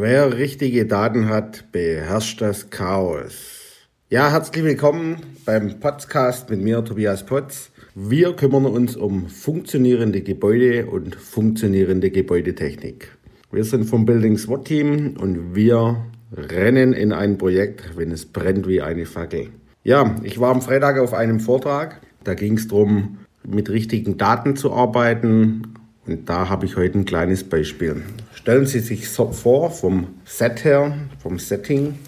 Wer richtige Daten hat, beherrscht das Chaos. Ja, herzlich willkommen beim Podcast mit mir, Tobias Potz. Wir kümmern uns um funktionierende Gebäude und funktionierende Gebäudetechnik. Wir sind vom Building SWAT Team und wir rennen in ein Projekt, wenn es brennt wie eine Fackel. Ja, ich war am Freitag auf einem Vortrag. Da ging es darum, mit richtigen Daten zu arbeiten. Und da habe ich heute ein kleines Beispiel. Stellen Sie sich so vor, vom Set her, vom Setting.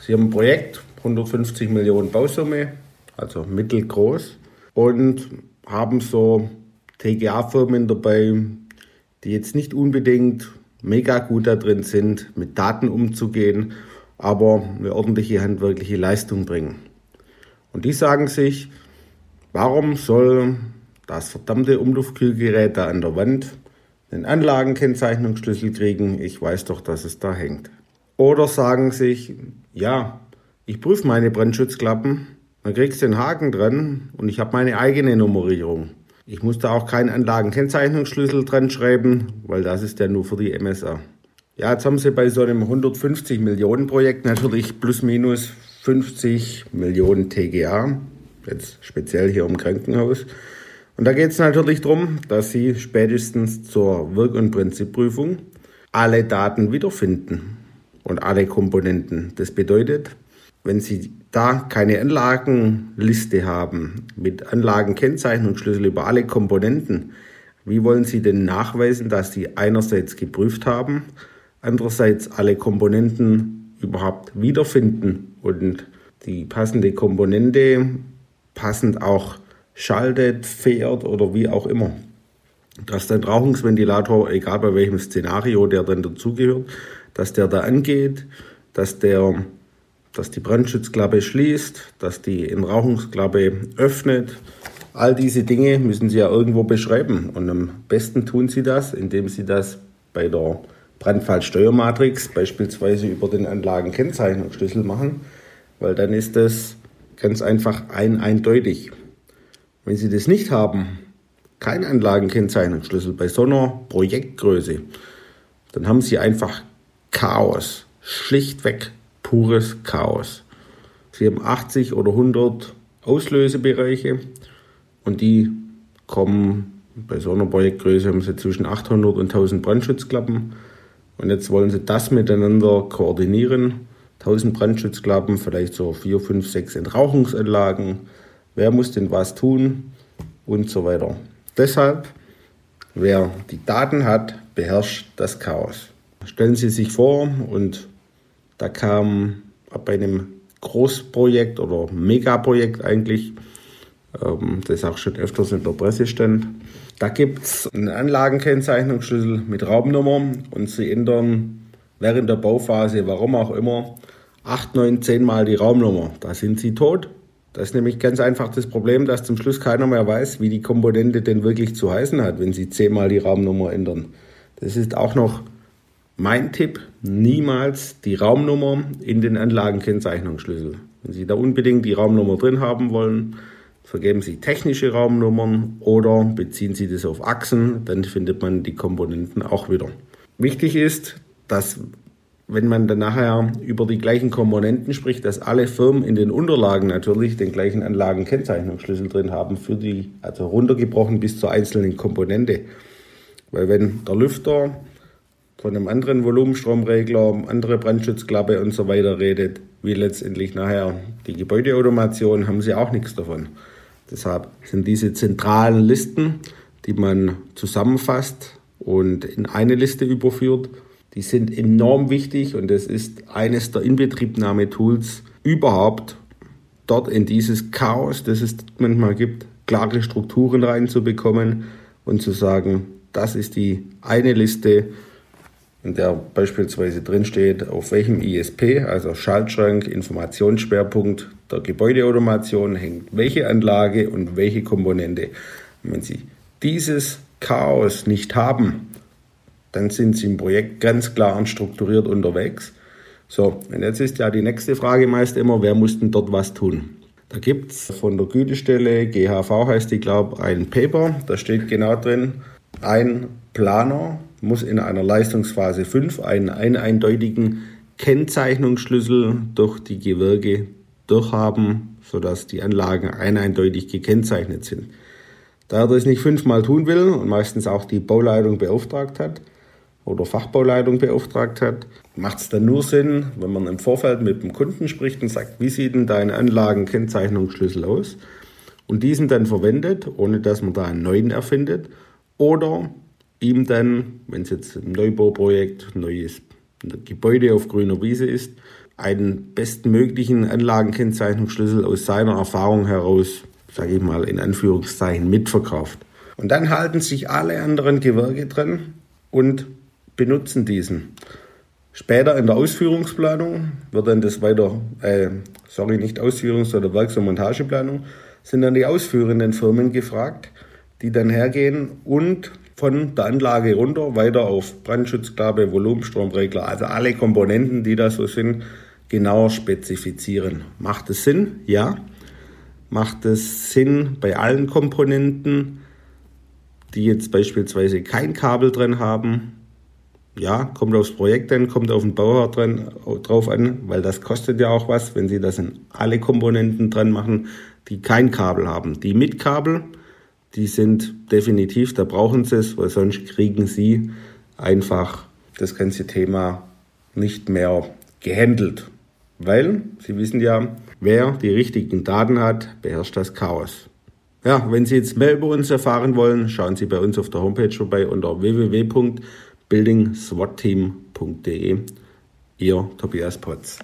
Sie haben ein Projekt, 150 Millionen Bausumme, also mittelgroß, und haben so TGA-Firmen dabei, die jetzt nicht unbedingt mega gut da drin sind, mit Daten umzugehen, aber eine ordentliche handwerkliche Leistung bringen. Und die sagen sich, warum soll das verdammte Umluftkühlgerät da an der Wand den Anlagenkennzeichnungsschlüssel kriegen, ich weiß doch, dass es da hängt. Oder sagen sich, ja, ich prüfe meine Brandschutzklappen, dann kriegst du den Haken dran und ich habe meine eigene Nummerierung. Ich muss da auch keinen Anlagenkennzeichnungsschlüssel dran schreiben, weil das ist ja nur für die MSA. Ja, jetzt haben sie bei so einem 150 Millionen Projekt natürlich plus minus 50 Millionen TGA, jetzt speziell hier im Krankenhaus. Und da geht es natürlich darum, dass Sie spätestens zur Wirk- und Prinzipprüfung alle Daten wiederfinden und alle Komponenten. Das bedeutet, wenn Sie da keine Anlagenliste haben mit Anlagenkennzeichnungsschlüssel über alle Komponenten, wie wollen Sie denn nachweisen, dass Sie einerseits geprüft haben, andererseits alle Komponenten überhaupt wiederfinden und die passende Komponente passend auch schaltet, fährt oder wie auch immer. Dass dein Rauchungsventilator, egal bei welchem Szenario der dann dazugehört, dass der da angeht, dass der, dass die Brandschutzklappe schließt, dass die Entrauchungsklappe öffnet. All diese Dinge müssen Sie ja irgendwo beschreiben. Und am besten tun Sie das, indem Sie das bei der Brandfallsteuermatrix beispielsweise über den Anlagenkennzeichnungsschlüssel machen, weil dann ist das ganz einfach ein eindeutig. Wenn Sie das nicht haben, kein Anlagenkennzeichnungsschlüssel bei so einer Projektgröße, dann haben Sie einfach Chaos. Schlichtweg pures Chaos. Sie haben 80 oder 100 Auslösebereiche und die kommen bei so einer Projektgröße haben sie zwischen 800 und 1000 Brandschutzklappen und jetzt wollen sie das miteinander koordinieren. 1000 Brandschutzklappen, vielleicht so 4, 5, 6 Entrauchungsanlagen, wer muss denn was tun und so weiter. Deshalb, wer die Daten hat, beherrscht das Chaos. Stellen Sie sich vor, und da kam bei einem Großprojekt oder Megaprojekt eigentlich, ähm, das auch schon öfters in der Presse stand, da gibt es einen Anlagenkennzeichnungsschlüssel mit Raumnummer und Sie ändern während der Bauphase, warum auch immer, 8, 9, 10 Mal die Raumnummer. Da sind Sie tot das ist nämlich ganz einfach das Problem, dass zum Schluss keiner mehr weiß, wie die Komponente denn wirklich zu heißen hat, wenn Sie zehnmal die Raumnummer ändern. Das ist auch noch mein Tipp, niemals die Raumnummer in den Anlagenkennzeichnungsschlüssel. Wenn Sie da unbedingt die Raumnummer drin haben wollen, vergeben Sie technische Raumnummern oder beziehen Sie das auf Achsen, dann findet man die Komponenten auch wieder. Wichtig ist, dass wenn man dann nachher über die gleichen Komponenten spricht, dass alle Firmen in den Unterlagen natürlich den gleichen Anlagenkennzeichnungsschlüssel drin haben für die, also runtergebrochen bis zur einzelnen Komponente. Weil wenn der Lüfter von einem anderen Volumenstromregler, andere Brandschutzklappe und so weiter redet, wie letztendlich nachher die Gebäudeautomation, haben sie auch nichts davon. Deshalb sind diese zentralen Listen, die man zusammenfasst und in eine Liste überführt, die sind enorm wichtig und das ist eines der Inbetriebnahmetools überhaupt, dort in dieses Chaos, das es manchmal gibt, klare Strukturen reinzubekommen und zu sagen, das ist die eine Liste, in der beispielsweise drinsteht, auf welchem ISP, also Schaltschrank, Informationsschwerpunkt der Gebäudeautomation hängt welche Anlage und welche Komponente. Und wenn Sie dieses Chaos nicht haben, dann sind sie im Projekt ganz klar und strukturiert unterwegs. So, und jetzt ist ja die nächste Frage meist immer, wer muss denn dort was tun? Da gibt es von der Gütestelle, GHV heißt die, glaube ein Paper, da steht genau drin, ein Planer muss in einer Leistungsphase 5 einen, einen eindeutigen Kennzeichnungsschlüssel durch die Gewerke durchhaben, sodass die Anlagen eindeutig gekennzeichnet sind. Da er das nicht fünfmal tun will und meistens auch die Bauleitung beauftragt hat oder Fachbauleitung beauftragt hat, macht es dann nur Sinn, wenn man im Vorfeld mit dem Kunden spricht und sagt, wie sieht denn dein Anlagenkennzeichnungsschlüssel aus? Und diesen dann verwendet, ohne dass man da einen neuen erfindet. Oder ihm dann, wenn es jetzt ein Neubauprojekt, neues Gebäude auf grüner Wiese ist, einen bestmöglichen Anlagenkennzeichnungsschlüssel aus seiner Erfahrung heraus, sage ich mal in Anführungszeichen, mitverkauft. Und dann halten sich alle anderen Gewerke dran und benutzen diesen. Später in der Ausführungsplanung wird dann das weiter, äh, sorry, nicht Ausführungs- sondern Werks- und Montageplanung, sind dann die ausführenden Firmen gefragt, die dann hergehen und von der Anlage runter weiter auf Brandschutzklappe, Volumenstromregler, also alle Komponenten, die da so sind, genauer spezifizieren. Macht es Sinn? Ja. Macht es Sinn bei allen Komponenten, die jetzt beispielsweise kein Kabel drin haben? Ja, kommt aufs Projekt an, kommt auf den Bauer dran, drauf an, weil das kostet ja auch was, wenn Sie das in alle Komponenten dran machen, die kein Kabel haben. Die mit Kabel, die sind definitiv, da brauchen Sie es, weil sonst kriegen Sie einfach das ganze Thema nicht mehr gehandelt. Weil, Sie wissen ja, wer die richtigen Daten hat, beherrscht das Chaos. Ja, wenn Sie jetzt mehr über uns erfahren wollen, schauen Sie bei uns auf der Homepage vorbei unter www.buildingswatteam.de. Ihr Tobias Potz.